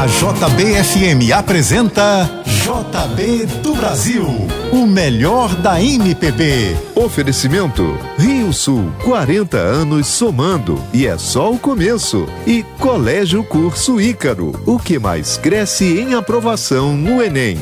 A JBFM apresenta JB do Brasil, o melhor da MPB. Oferecimento Rio Sul, 40 anos somando e é só o começo. E Colégio Curso Ícaro, o que mais cresce em aprovação no Enem.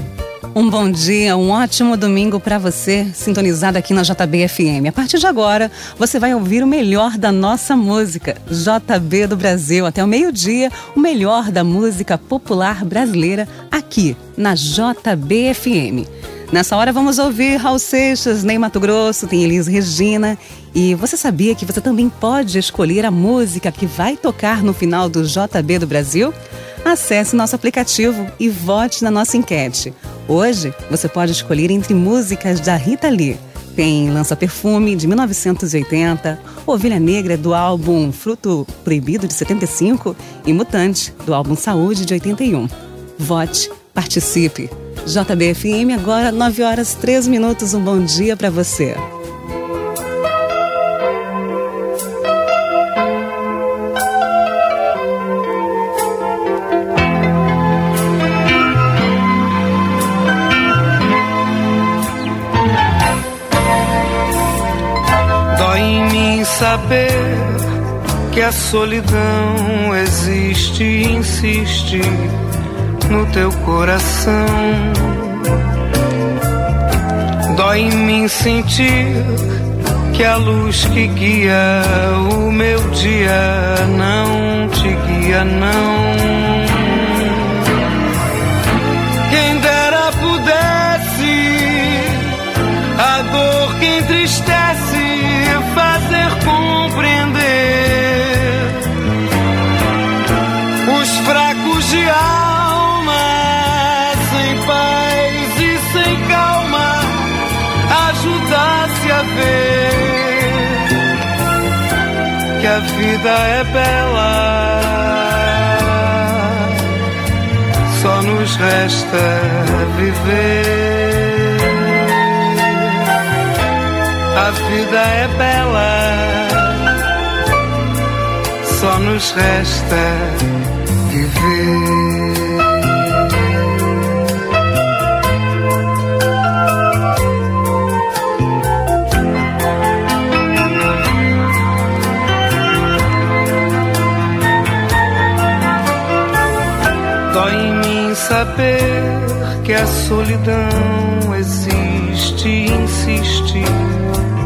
Um bom dia, um ótimo domingo para você, sintonizado aqui na JBFM. A partir de agora, você vai ouvir o melhor da nossa música, JB do Brasil, até o meio-dia, o melhor da música popular brasileira aqui na JBFM. Nessa hora vamos ouvir Raul Seixas, Ney Mato Grosso, tem Elis Regina. E você sabia que você também pode escolher a música que vai tocar no final do JB do Brasil? Acesse nosso aplicativo e vote na nossa enquete. Hoje, você pode escolher entre músicas da Rita Lee. Tem Lança Perfume, de 1980, Ovelha Negra, do álbum Fruto Proibido, de 75, e Mutante, do álbum Saúde, de 81. Vote, participe. JBFM, agora 9 horas 3 minutos. Um bom dia para você. Saber que a solidão existe e insiste no teu coração. Dói em mim sentir que a luz que guia o meu dia não te guia, não. Quem dera pudesse a dor que entristece vida é bela só nos resta viver a vida é bela, só nos resta viver. Saber que a solidão existe insiste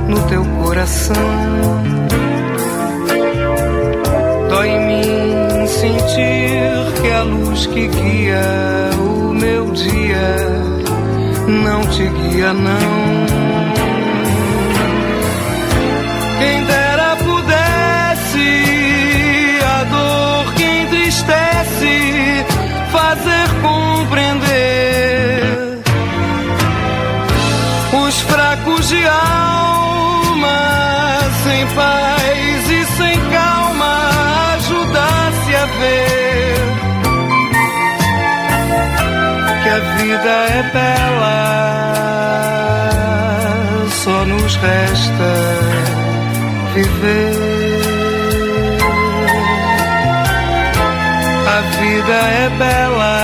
no teu coração. Dói em mim sentir que a luz que guia o meu dia não te guia, não. De alma sem paz e sem calma ajudasse a ver que a vida é bela, só nos resta viver. A vida é bela,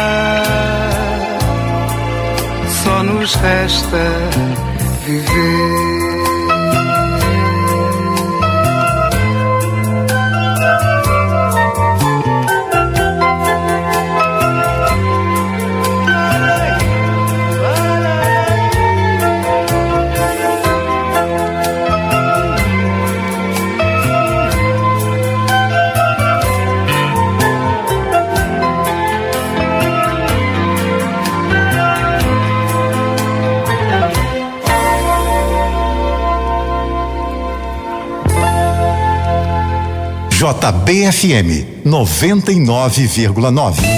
só nos resta viver. JBFM 99,9.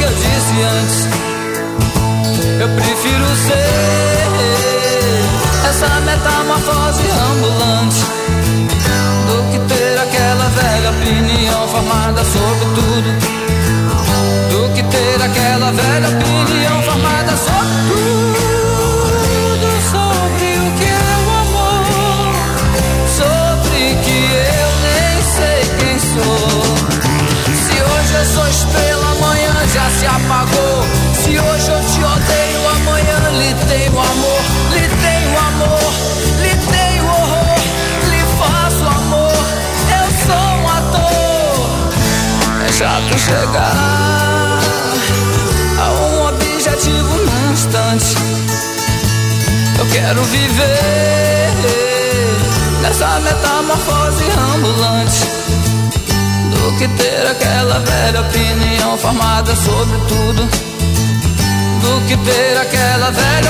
que eu disse antes. Eu prefiro ser essa metamorfose ambulante do que ter aquela velha opinião formada sobre tudo. Do que ter aquela velha opinião chato chegar a um objetivo num instante. Eu quero viver nessa metamorfose ambulante do que ter aquela velha opinião formada sobre tudo. Do que ter aquela velha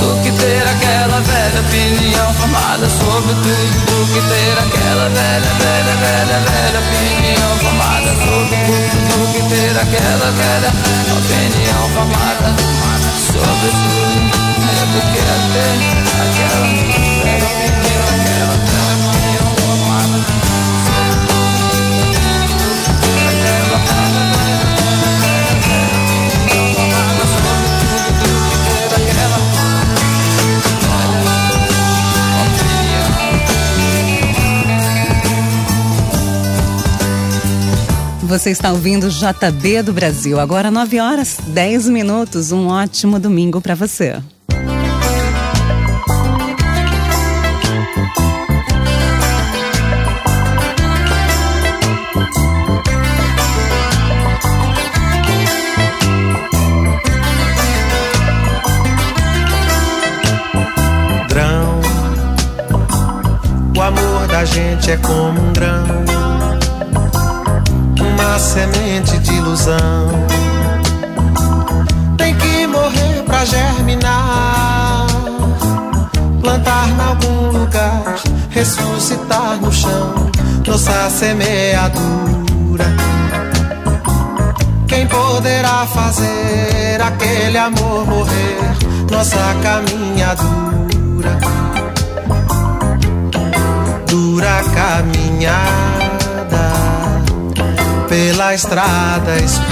Do que ter aquela velha opinião formada sobre tudo. Do que ter aquela velha, velha, velha, velha opinião formada sobre tudo. Do que ter aquela velha opinião formada sobre tudo. É do que ter aquela Você está ouvindo JB do Brasil. Agora 9 horas 10 minutos. Um ótimo domingo para você. grão. O amor da gente é como um uma semente de ilusão. Tem que morrer pra germinar, plantar em algum lugar, ressuscitar no chão, nossa semeadura. Quem poderá fazer aquele amor morrer? Nossa caminhadura, dura caminhada pela estrada escura.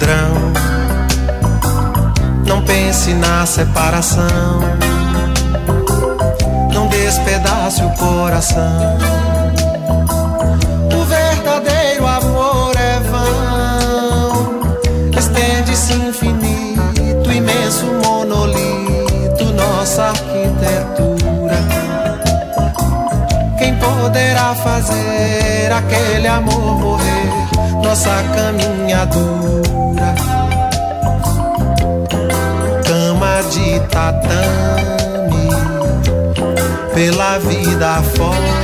Drão, não pense na separação. Não despedace o coração. Fazer aquele amor morrer? Nossa caminhadura cama de tatame pela vida fora.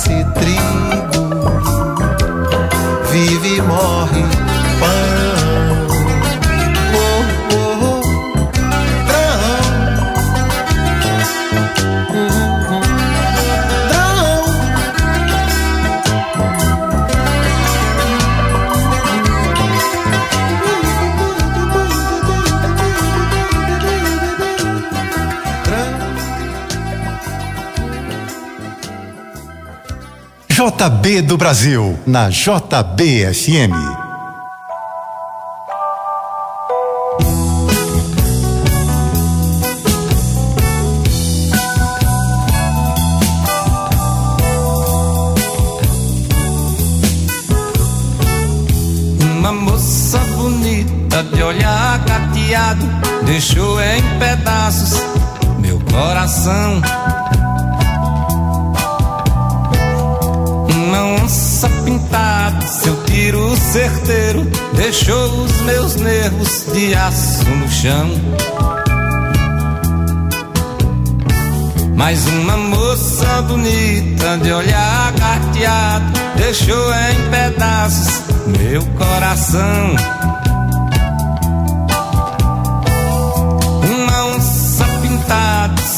Nasce trigo, vive e morre JB do Brasil, na JBFM. Uma moça bonita de olhar gateado deixou em pedaços meu coração. Uma onça pintada, seu tiro certeiro deixou os meus nervos de aço no chão. Mais uma moça bonita de olhar gateado deixou em pedaços meu coração.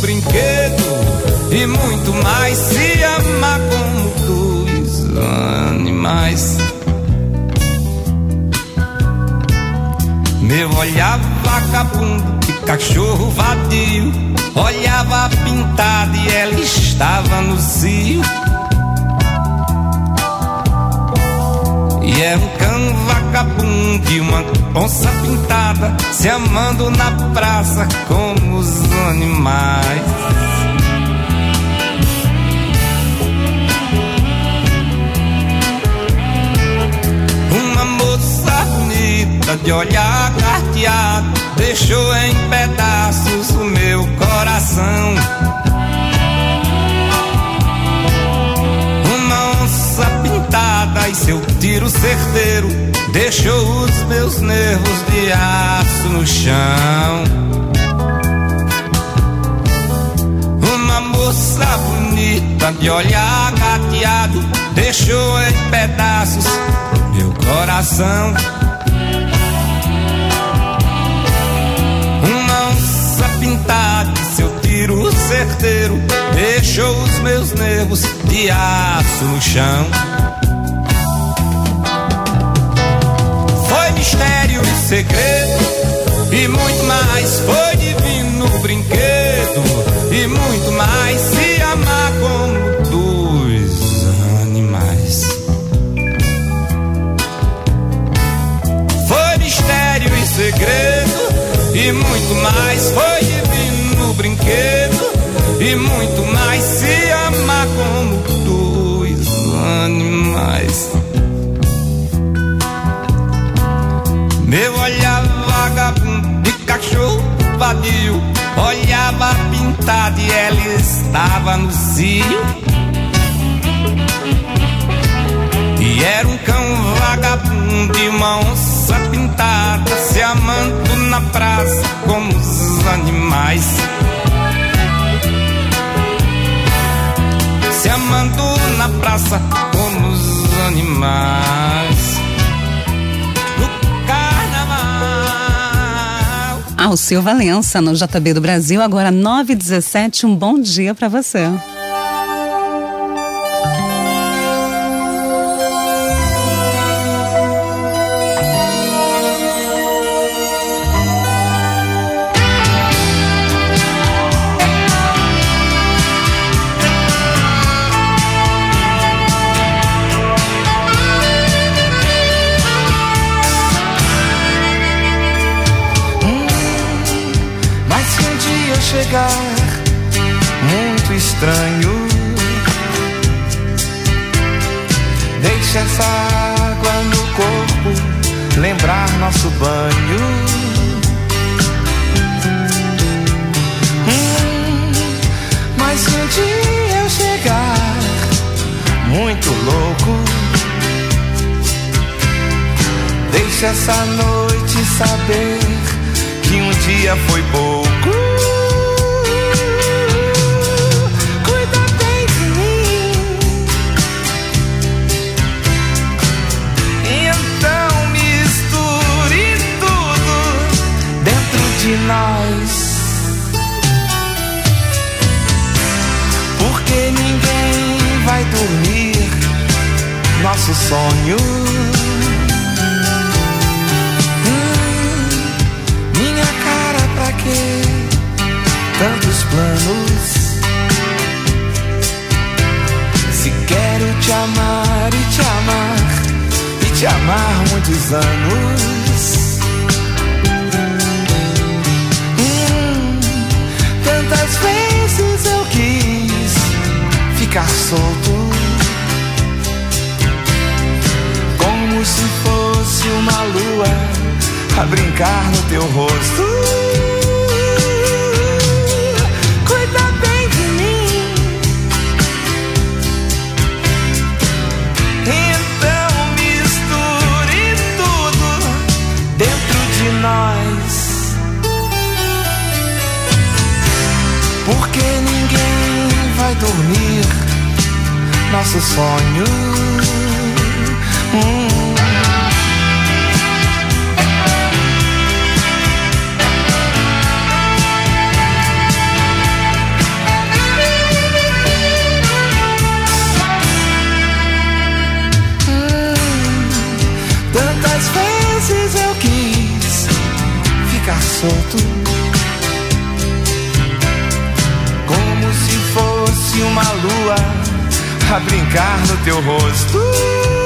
brinquedo, e muito mais. Se amar como dois animais. Meu olhar vagabundo de cachorro vadio Olhava pintada e ela estava no cio E é um cão vagabundo e uma onça pintada Se amando na praça como os animais Uma moça bonita de olhar carteado deixou em pedaços o meu coração. Pintada e seu tiro certeiro deixou os meus nervos de aço no chão. Uma moça bonita de olhar gateado deixou em pedaços meu coração. Uma onça pintada, seu tiro certeiro deixou os meus nervos de aço no chão. Mistério e segredo, e muito mais. Foi divino brinquedo, e muito mais. Se amar como dois animais. Foi mistério e segredo, e muito mais. Foi divino brinquedo, e muito mais. Se amar como dois animais. Cachorro vadio Olhava pintada e ela estava no cio E era um cão vagabundo e uma onça pintada Se amando na praça como os mais. Se amando na praça ou nos animais. Alceu Valença no JB do Brasil, agora 9h17. Um bom dia para você. Chegar muito estranho, deixa essa água no corpo lembrar nosso banho. Hum, mas um dia eu chegar muito louco, deixa essa noite saber que um dia foi pouco. Muitos anos. Hum, tantas vezes eu quis ficar solto. Como se fosse uma lua a brincar no teu rosto. Porque ninguém vai dormir nosso sonho. Hum. Tantas vezes eu quis ficar solto, uma lua a brincar no teu rosto.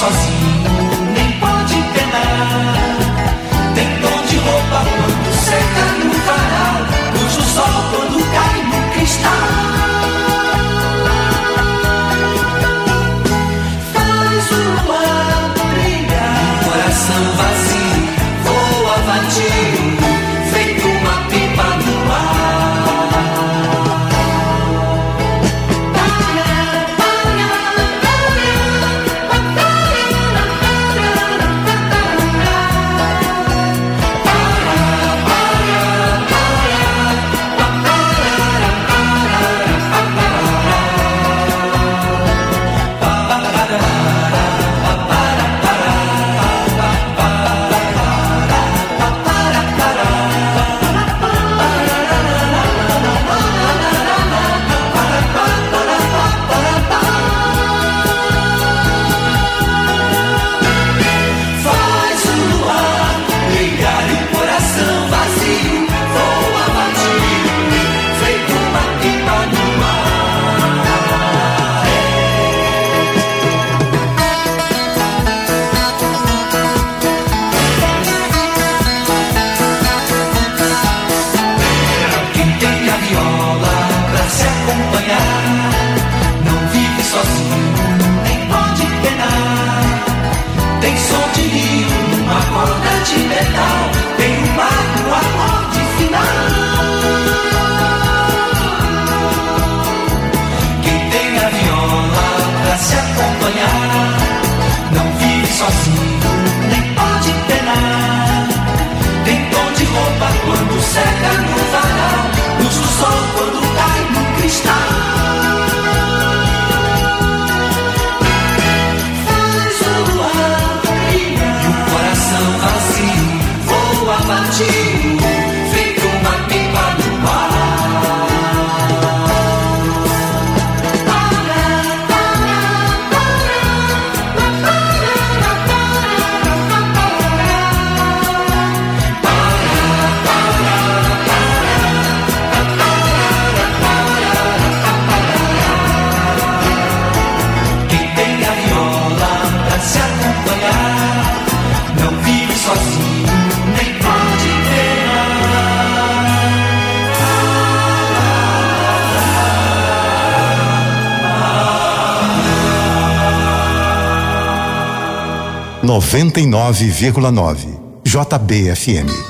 sozinho. 99,9 JBFM.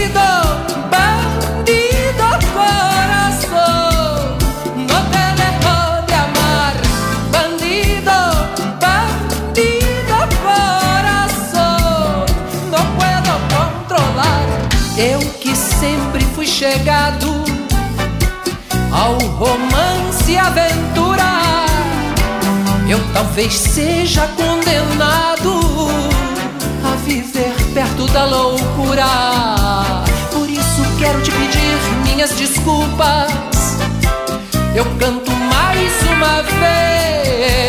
Eu que sempre fui chegado ao romance e aventura eu talvez seja condenado a viver perto da loucura. Por isso quero te pedir minhas desculpas. Eu canto mais uma vez.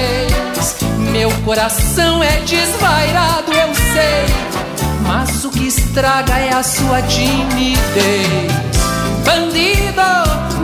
Meu coração é desvairado, eu sei. Mas o que estraga é a sua timidez. Bandido.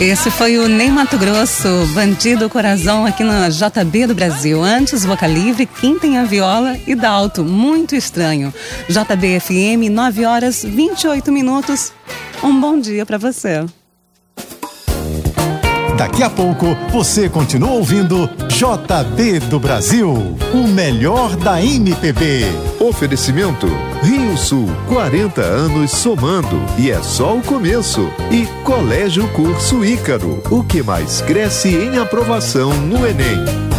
Esse foi o Ney Mato Grosso, Bandido Coração, aqui na JB do Brasil. Antes, Boca Livre, Quem tem a Viola e Dalto. Muito estranho. JB FM, 9 horas 28 minutos. Um bom dia para você. Daqui a pouco você continua ouvindo JB do Brasil, o melhor da MPB. Oferecimento Rio Sul, 40 anos somando e é só o começo. E Colégio Curso Ícaro, o que mais cresce em aprovação no Enem.